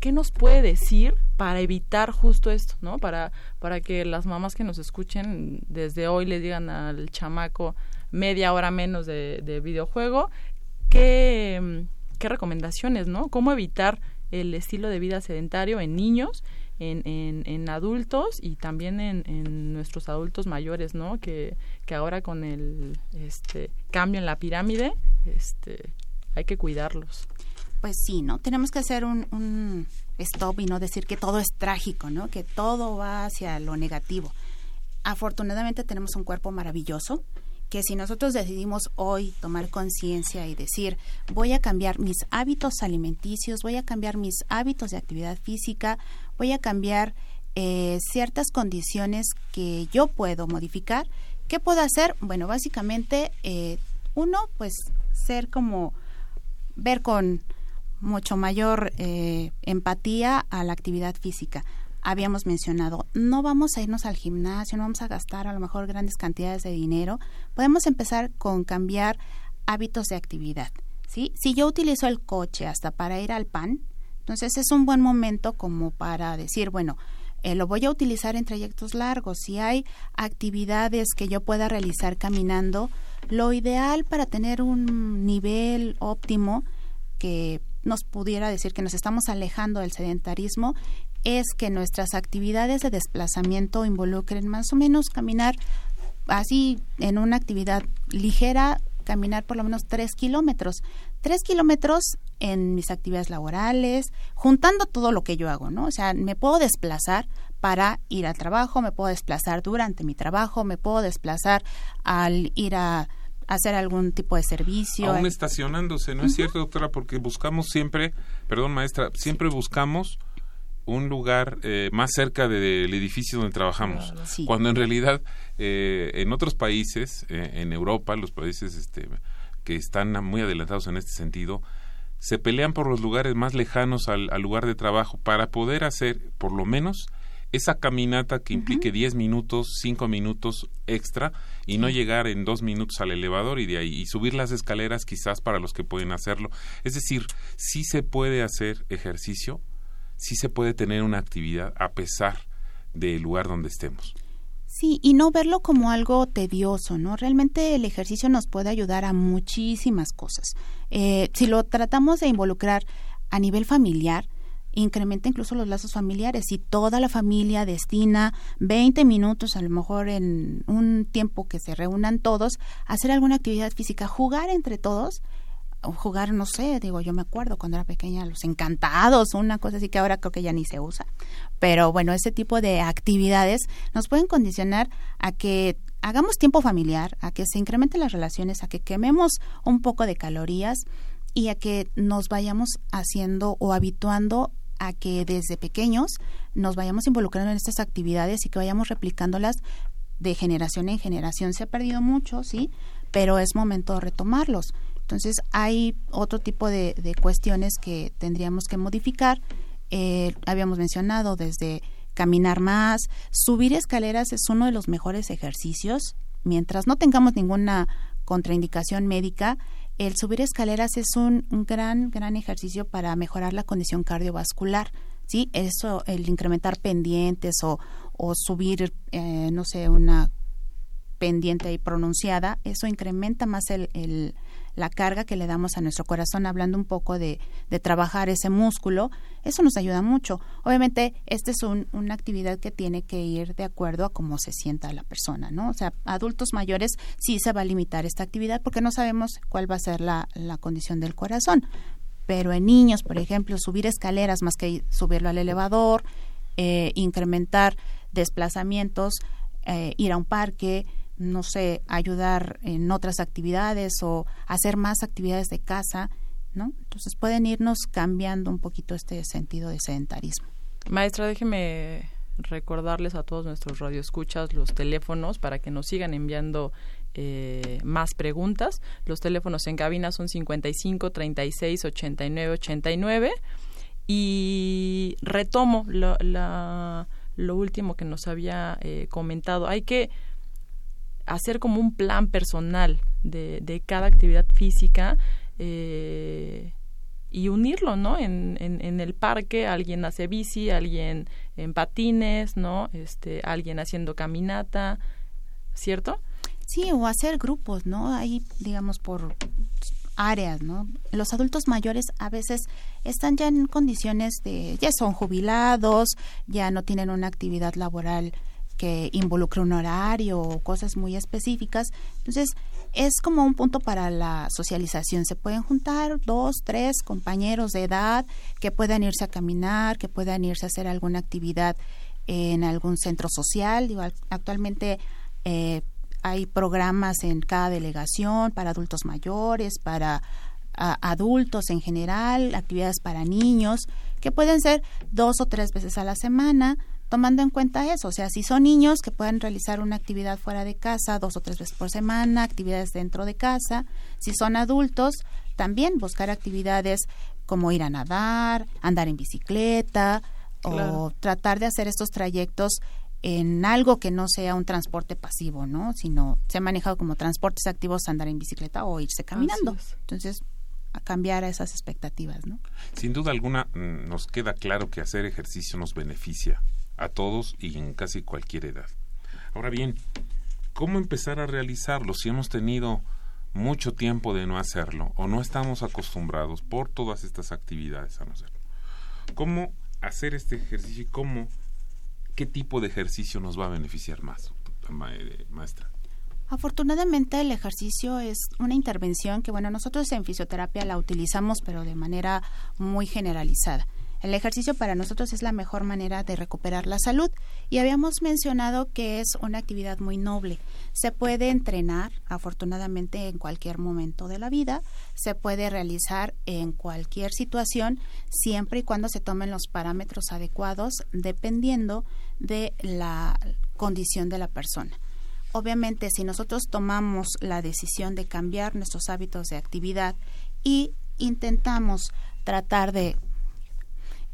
¿qué nos puede decir para evitar justo esto, ¿no? Para, para que las mamás que nos escuchen desde hoy le digan al chamaco media hora menos de, de videojuego, ¿qué, qué recomendaciones, ¿no? ¿Cómo evitar el estilo de vida sedentario en niños, en, en, en adultos y también en, en nuestros adultos mayores, ¿no? Que, que ahora con el este, cambio en la pirámide, este, hay que cuidarlos. Pues sí, ¿no? Tenemos que hacer un, un stop y no decir que todo es trágico, ¿no? Que todo va hacia lo negativo. Afortunadamente tenemos un cuerpo maravilloso que si nosotros decidimos hoy tomar conciencia y decir voy a cambiar mis hábitos alimenticios, voy a cambiar mis hábitos de actividad física, voy a cambiar eh, ciertas condiciones que yo puedo modificar, ¿qué puedo hacer? Bueno, básicamente eh, uno, pues ser como ver con mucho mayor eh, empatía a la actividad física. Habíamos mencionado, no vamos a irnos al gimnasio, no vamos a gastar a lo mejor grandes cantidades de dinero. Podemos empezar con cambiar hábitos de actividad. ¿sí? Si yo utilizo el coche hasta para ir al pan, entonces es un buen momento como para decir, bueno, eh, lo voy a utilizar en trayectos largos. Si hay actividades que yo pueda realizar caminando, lo ideal para tener un nivel óptimo que nos pudiera decir que nos estamos alejando del sedentarismo es que nuestras actividades de desplazamiento involucren más o menos caminar así en una actividad ligera, caminar por lo menos tres kilómetros. Tres kilómetros en mis actividades laborales, juntando todo lo que yo hago, ¿no? O sea, me puedo desplazar para ir al trabajo, me puedo desplazar durante mi trabajo, me puedo desplazar al ir a hacer algún tipo de servicio. Aún estacionándose, ¿no es cierto, doctora? Porque buscamos siempre, perdón, maestra, siempre buscamos un lugar eh, más cerca del edificio donde trabajamos. Sí. Cuando en realidad eh, en otros países, eh, en Europa, los países este, que están muy adelantados en este sentido, se pelean por los lugares más lejanos al, lugar de trabajo para poder hacer, por lo menos, esa caminata que implique 10 minutos, 5 minutos extra y no llegar en dos minutos al elevador y de ahí y subir las escaleras quizás para los que pueden hacerlo. Es decir, sí se puede hacer ejercicio, sí se puede tener una actividad a pesar del lugar donde estemos. Sí, y no verlo como algo tedioso, ¿no? Realmente el ejercicio nos puede ayudar a muchísimas cosas. Eh, si lo tratamos de involucrar a nivel familiar, incrementa incluso los lazos familiares. Si toda la familia destina 20 minutos, a lo mejor en un tiempo que se reúnan todos, a hacer alguna actividad física, jugar entre todos, jugar, no sé, digo, yo me acuerdo cuando era pequeña, los encantados, una cosa así que ahora creo que ya ni se usa. Pero bueno, ese tipo de actividades nos pueden condicionar a que hagamos tiempo familiar, a que se incrementen las relaciones, a que quememos un poco de calorías y a que nos vayamos haciendo o habituando a que desde pequeños nos vayamos involucrando en estas actividades y que vayamos replicándolas de generación en generación. Se ha perdido mucho, sí, pero es momento de retomarlos. Entonces hay otro tipo de, cuestiones que tendríamos que modificar. Eh, habíamos mencionado desde caminar más, subir escaleras es uno de los mejores ejercicios. Mientras no tengamos ninguna contraindicación médica, el subir escaleras es un, gran, gran ejercicio para mejorar la condición cardiovascular. ¿sí? Eso, el incrementar pendientes o, subir, eh, no sé, una pendiente y pronunciada, eso incrementa más el, la carga que le damos a nuestro corazón, hablando un poco de, trabajar ese músculo, eso nos ayuda mucho. Obviamente, esta es una actividad que tiene que ir de acuerdo a cómo se sienta la persona, ¿no? O sea, adultos mayores sí se va a limitar esta actividad porque no sabemos cuál va a ser la, la condición del corazón. Pero en niños, por ejemplo, subir escaleras más que subirlo al elevador, eh, incrementar desplazamientos, eh, ir a un parque, no sé, ayudar en otras actividades o hacer más actividades de casa, ¿no? Entonces pueden irnos cambiando un poquito este sentido de sedentarismo. Maestra, déjeme recordarles a todos nuestros radioescuchas los teléfonos para que nos sigan enviando eh, más preguntas. Los teléfonos en cabina son 55 36 89 89 y retomo lo, lo último que nos había eh, comentado. Hay que hacer como un plan personal de, de cada actividad física eh, y unirlo, ¿no? En, en, el parque alguien hace bici, alguien en patines, ¿no? Este, alguien haciendo caminata, ¿cierto? Sí, o hacer grupos, ¿no? Ahí, digamos, por áreas, ¿no? Los adultos mayores a veces están ya en condiciones de, ya son jubilados, ya no tienen una actividad laboral que involucre un horario o cosas muy específicas. Entonces, es como un punto para la socialización. Se pueden juntar dos, tres compañeros de edad que puedan irse a caminar, que puedan irse a hacer alguna actividad en algún centro social. Actualmente eh, hay programas en cada delegación para adultos mayores, para adultos en general, actividades para niños, que pueden ser dos o tres veces a la semana tomando en cuenta eso, o sea, si son niños que pueden realizar una actividad fuera de casa dos o tres veces por semana, actividades dentro de casa, si son adultos, también buscar actividades como ir a nadar, andar en bicicleta o tratar de hacer estos trayectos en algo que no sea un transporte pasivo, ¿no? Sino se ha manejado como transportes activos andar en bicicleta o irse caminando. Entonces, a cambiar a esas expectativas, ¿no? Sin duda alguna mm, nos queda claro que hacer ejercicio nos beneficia a todos y en casi cualquier edad. Ahora bien, ¿cómo empezar a realizarlo si hemos tenido mucho tiempo de no hacerlo o no estamos acostumbrados por todas estas actividades a no hacerlo? ¿Cómo hacer este ejercicio y cómo, qué tipo de ejercicio nos va a beneficiar más, eh, maestra? Afortunadamente el ejercicio es una intervención que, bueno, nosotros en fisioterapia la utilizamos, pero de manera muy generalizada. El ejercicio para nosotros es la mejor manera de recuperar la salud y habíamos mencionado que es una actividad muy noble. Se puede entrenar, afortunadamente, en cualquier momento de la vida, se puede realizar en cualquier situación, siempre y cuando se tomen los parámetros adecuados, dependiendo de la condición de la persona. Obviamente, si nosotros tomamos la decisión de cambiar nuestros hábitos de actividad y intentamos tratar de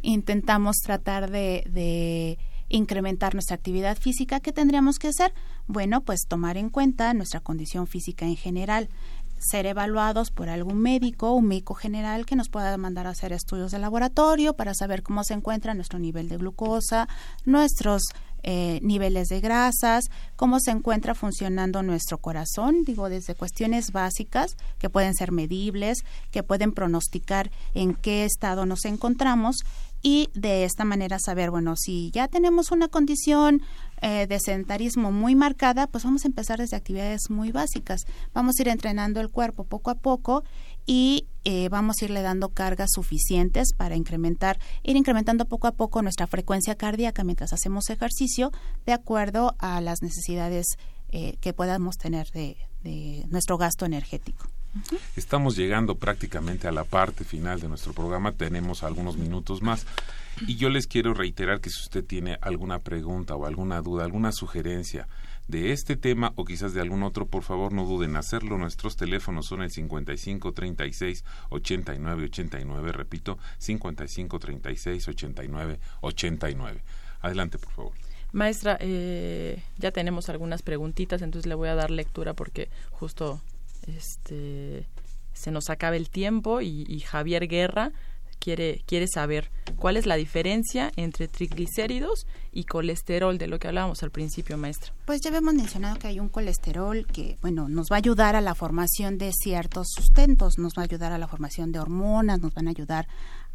intentamos tratar de, de incrementar nuestra actividad física, ¿qué tendríamos que hacer? Bueno, pues tomar en cuenta nuestra condición física en general, ser evaluados por algún médico, un médico general que nos pueda mandar a hacer estudios de laboratorio para saber cómo se encuentra nuestro nivel de glucosa, nuestros eh, niveles de grasas, cómo se encuentra funcionando nuestro corazón, digo, desde cuestiones básicas que pueden ser medibles, que pueden pronosticar en qué estado nos encontramos y de esta manera saber, bueno, si ya tenemos una condición eh, de sedentarismo muy marcada, pues vamos a empezar desde actividades muy básicas. Vamos a ir entrenando el cuerpo poco a poco y eh, vamos a irle dando cargas suficientes para incrementar, ir incrementando poco a poco nuestra frecuencia cardíaca mientras hacemos ejercicio de acuerdo a las necesidades eh, que podamos tener de nuestro gasto energético. Estamos llegando prácticamente a la parte final de nuestro programa, tenemos algunos minutos más. Y yo les quiero reiterar que si usted tiene alguna pregunta o alguna duda, alguna sugerencia de este tema o quizás de algún otro, por favor no duden en hacerlo. Nuestros teléfonos son el 55 36 89 89, repito, 55 36 89 89. Adelante, por favor. Maestra, eh, ya tenemos algunas preguntitas, entonces le voy a dar lectura porque justo este, se nos acaba el tiempo y, Javier Guerra quiere, quiere saber cuál es la diferencia entre triglicéridos y colesterol, de lo que hablábamos al principio, maestra. Pues ya habíamos mencionado que hay un colesterol que, bueno, nos va a ayudar a la formación de ciertos sustentos, nos va a ayudar a la formación de hormonas, nos van a ayudar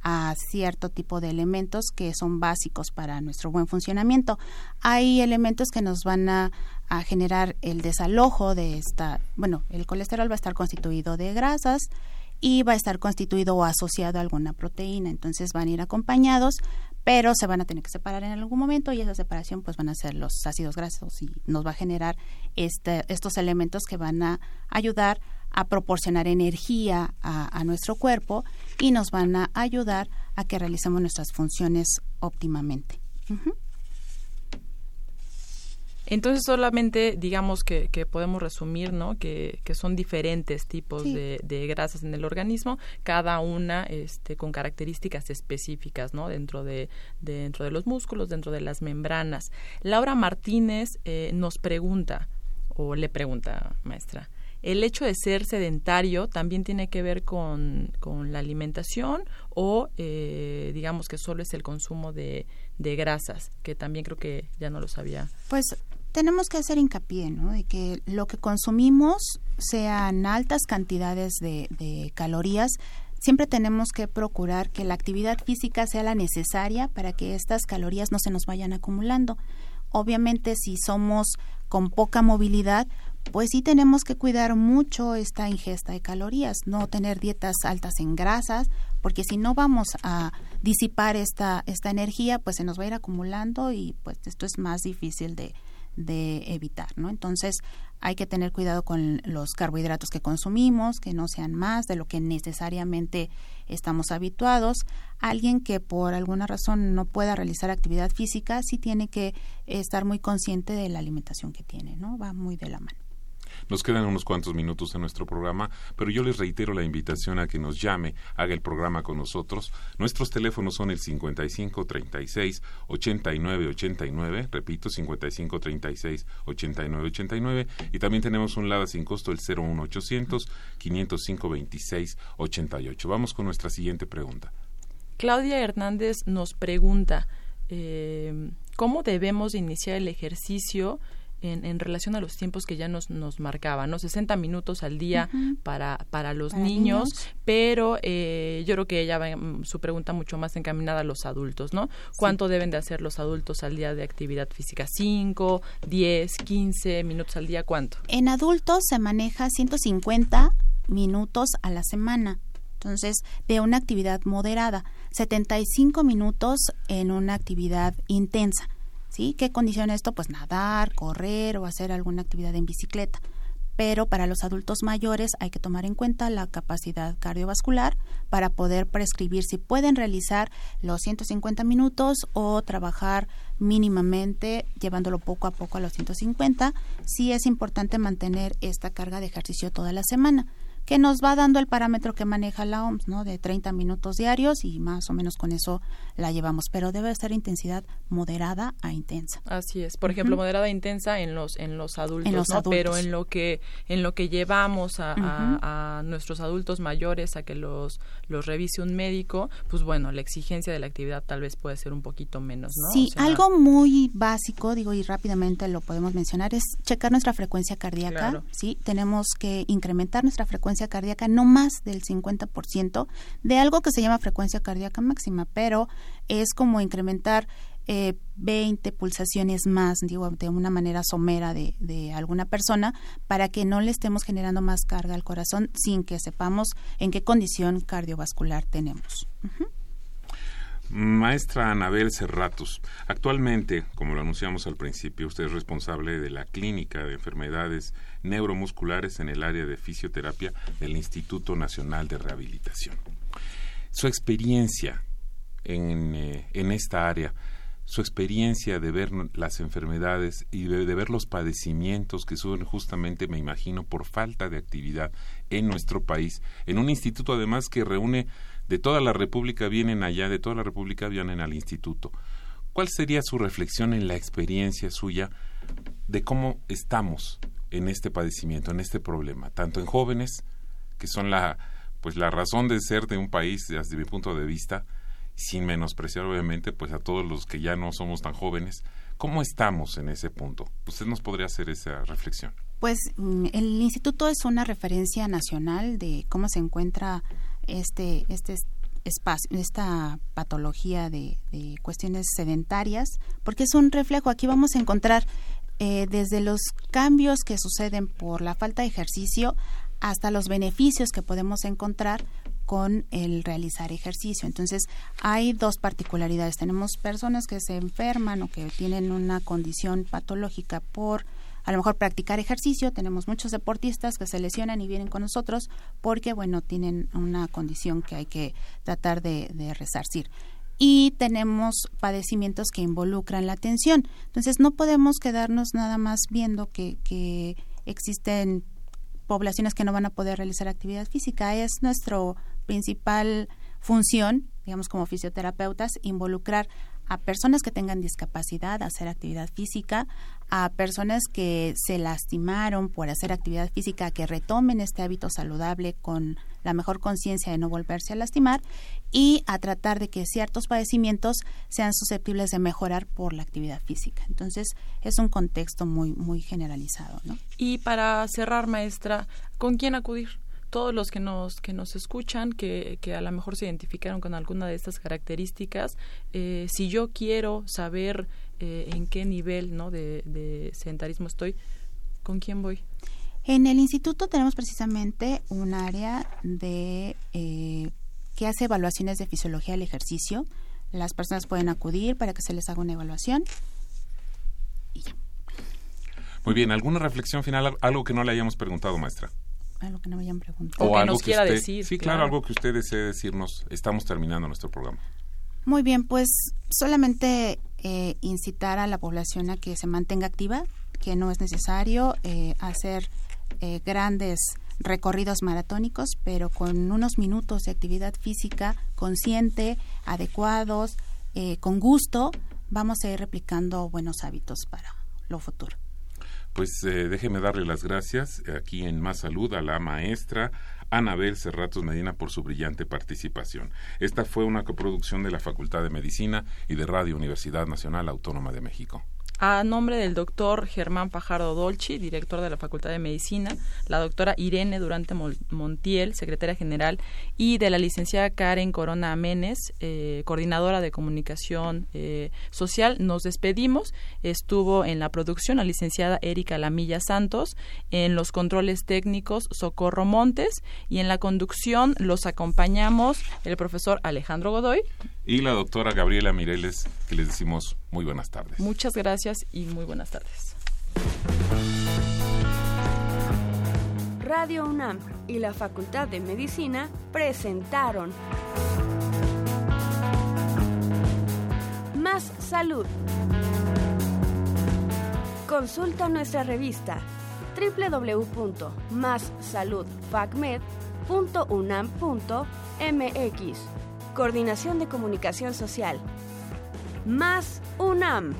a cierto tipo de elementos que son básicos para nuestro buen funcionamiento. Hay elementos que nos van a, generar el desalojo de esta, bueno, el colesterol va a estar constituido de grasas y va a estar constituido o asociado a alguna proteína, entonces van a ir acompañados, pero se van a tener que separar en algún momento y esa separación pues van a ser los ácidos grasos y nos va a generar este, estos elementos que van a ayudar a proporcionar energía a, nuestro cuerpo y nos van a ayudar a que realicemos nuestras funciones óptimamente. Entonces solamente digamos que, podemos resumir, ¿no? Que, son diferentes tipos de, grasas en el organismo, cada una este, con características específicas, ¿no? Dentro de, dentro de los músculos, dentro de las membranas. Laura Martínez eh, nos pregunta, o le pregunta, maestra, el hecho de ser sedentario también tiene que ver con, la alimentación o eh, digamos que solo es el consumo de, de, grasas, que también creo que ya no lo sabía. Pues tenemos que hacer hincapié, ¿no? De que lo que consumimos sean altas cantidades de, de calorías, siempre tenemos que procurar que la actividad física sea la necesaria para que estas calorías no se nos vayan acumulando. Obviamente, si somos con poca movilidad, pues sí tenemos que cuidar mucho esta ingesta de calorías, no tener dietas altas en grasas, porque si no vamos a disipar esta, esta energía, pues se nos va a ir acumulando y pues esto es más difícil de, de evitar, ¿no? Entonces hay que tener cuidado con los carbohidratos que consumimos, que no sean más de lo que necesariamente estamos habituados. Alguien que por alguna razón no pueda realizar actividad física sí tiene que estar muy consciente de la alimentación que tiene, ¿no? Va muy de la mano. Nos quedan unos cuantos minutos en nuestro programa, pero yo les reitero la invitación a que nos llame, haga el programa con nosotros. Nuestros teléfonos son el 55 36 89 89, repito, 55 36 89 89, y también tenemos un LADA sin costo el 01800 505 26 88. Vamos con nuestra siguiente pregunta. Claudia Hernández nos pregunta, eh, ¿cómo debemos iniciar el ejercicio? En, relación a los tiempos que ya nos, nos marcaban, ¿no? 60 minutos al día para, para los niños, pero eh, yo creo que ella va mm, su pregunta mucho más encaminada a los adultos, ¿no? ¿Cuánto deben de hacer los adultos al día de actividad física? ¿5, 10, 15 minutos al día? ¿Cuánto? En adultos se maneja 150 minutos a la semana. Entonces, de una actividad moderada, 75 minutos en una actividad intensa. ¿Sí? ¿Qué condiciona esto? Pues nadar, correr o hacer alguna actividad en bicicleta. Pero para los adultos mayores hay que tomar en cuenta la capacidad cardiovascular para poder prescribir si pueden realizar los 150 minutos o trabajar mínimamente llevándolo poco a poco a los 150. Sí es importante mantener esta carga de ejercicio toda la semana que nos va dando el parámetro que maneja la OMS, ¿no? De 30 minutos diarios y más o menos con eso la llevamos, pero debe ser intensidad moderada a intensa. Así es. Por ejemplo, moderada e intensa en los en los adultos, ¿no? Pero en lo que en lo que llevamos a, a, nuestros adultos mayores a que los los revise un médico, pues bueno, la exigencia de la actividad tal vez puede ser un poquito menos, ¿no? Sí, algo muy básico, digo, y rápidamente lo podemos mencionar, es checar nuestra frecuencia cardíaca, ¿sí? Tenemos que incrementar nuestra frecuencia cardíaca no más del 50% de algo que se llama frecuencia cardíaca máxima, pero es como incrementar eh, 20 pulsaciones más, digo, de una manera somera de, alguna persona, para que no le estemos generando más carga al corazón sin que sepamos en qué condición cardiovascular tenemos. Maestra Anabel Serratos, actualmente, como lo anunciamos al principio, usted es responsable de la clínica de enfermedades neuromusculares en el área de fisioterapia del Instituto Nacional de Rehabilitación. Su experiencia en, eh, en esta área, su experiencia de ver las enfermedades y de, de ver los padecimientos que suben justamente, me imagino, por falta de actividad en nuestro país, en un instituto además que reúne de toda la República vienen allá, de toda la República vienen al instituto. ¿Cuál sería su reflexión en la experiencia suya de cómo estamos en este padecimiento, en este problema, tanto en jóvenes, que son la pues la razón de ser de un país desde mi punto de vista, sin menospreciar obviamente pues a todos los que ya no somos tan jóvenes, ¿cómo estamos en ese punto? ¿Usted nos podría hacer esa reflexión? Pues mm, el instituto es una referencia nacional de cómo se encuentra este, este espacio, esta patología de, cuestiones sedentarias, porque es un reflejo. Aquí vamos a encontrar eh, desde los cambios que suceden por la falta de ejercicio hasta los beneficios que podemos encontrar con el realizar ejercicio. Entonces, hay dos particularidades. Tenemos personas que se enferman o que tienen una condición patológica por a lo mejor practicar ejercicio. Tenemos muchos deportistas que se lesionan y vienen con nosotros porque, bueno, tienen una condición que hay que tratar de, resarcir y tenemos padecimientos que involucran la atención. Entonces no podemos quedarnos nada más viendo que, que, existen poblaciones que no van a poder realizar actividad física. Es nuestra principal función, digamos como fisioterapeutas, involucrar a personas que tengan discapacidad a hacer actividad física, a personas que se lastimaron por hacer actividad física, que retomen este hábito saludable con la mejor conciencia de no volverse a lastimar y a tratar de que ciertos padecimientos sean susceptibles de mejorar por la actividad física. Entonces, es un contexto muy muy generalizado, ¿no? Y para cerrar, maestra, ¿con quién acudir? todos los que nos que nos escuchan que, que a lo mejor se identificaron con alguna de estas características eh, si yo quiero saber eh, en qué nivel no de, sedentarismo estoy con quién voy en el instituto tenemos precisamente un área de eh, que hace evaluaciones de fisiología del ejercicio las personas pueden acudir para que se les haga una evaluación y ya muy bien alguna reflexión final algo que no le hayamos preguntado maestra algo que no me hayan preguntado. O, que nos quiera decir. Sí, claro, algo que usted desee decirnos. Estamos terminando nuestro programa. Muy bien, pues solamente eh, incitar a la población a que se mantenga activa, que no es necesario eh, hacer eh, grandes recorridos maratónicos, pero con unos minutos de actividad física consciente, adecuados, con gusto, vamos a ir replicando buenos hábitos para lo futuro pues eh, déjeme darle las gracias aquí en Más Salud a la maestra Anabel Cerratos Medina por su brillante participación. Esta fue una coproducción de la Facultad de Medicina y de Radio Universidad Nacional Autónoma de México a nombre del doctor Germán Pajardo Dolci, director de la Facultad de Medicina, la doctora Irene Durante Montiel, secretaria general, y de la licenciada Karen Corona Amenes, eh, coordinadora de comunicación eh, social, nos despedimos. Estuvo en la producción la licenciada Erika Lamilla Santos, en los controles técnicos Socorro Montes y en la conducción los acompañamos el profesor Alejandro Godoy y la doctora Gabriela Mireles, que les decimos muy buenas tardes. Muchas gracias y muy buenas tardes. Radio UNAM y la Facultad de Medicina presentaron Más Salud. Consulta nuestra revista www.massaludfacmed.unam.mx Coordinación de Comunicación Social. Más UNAM.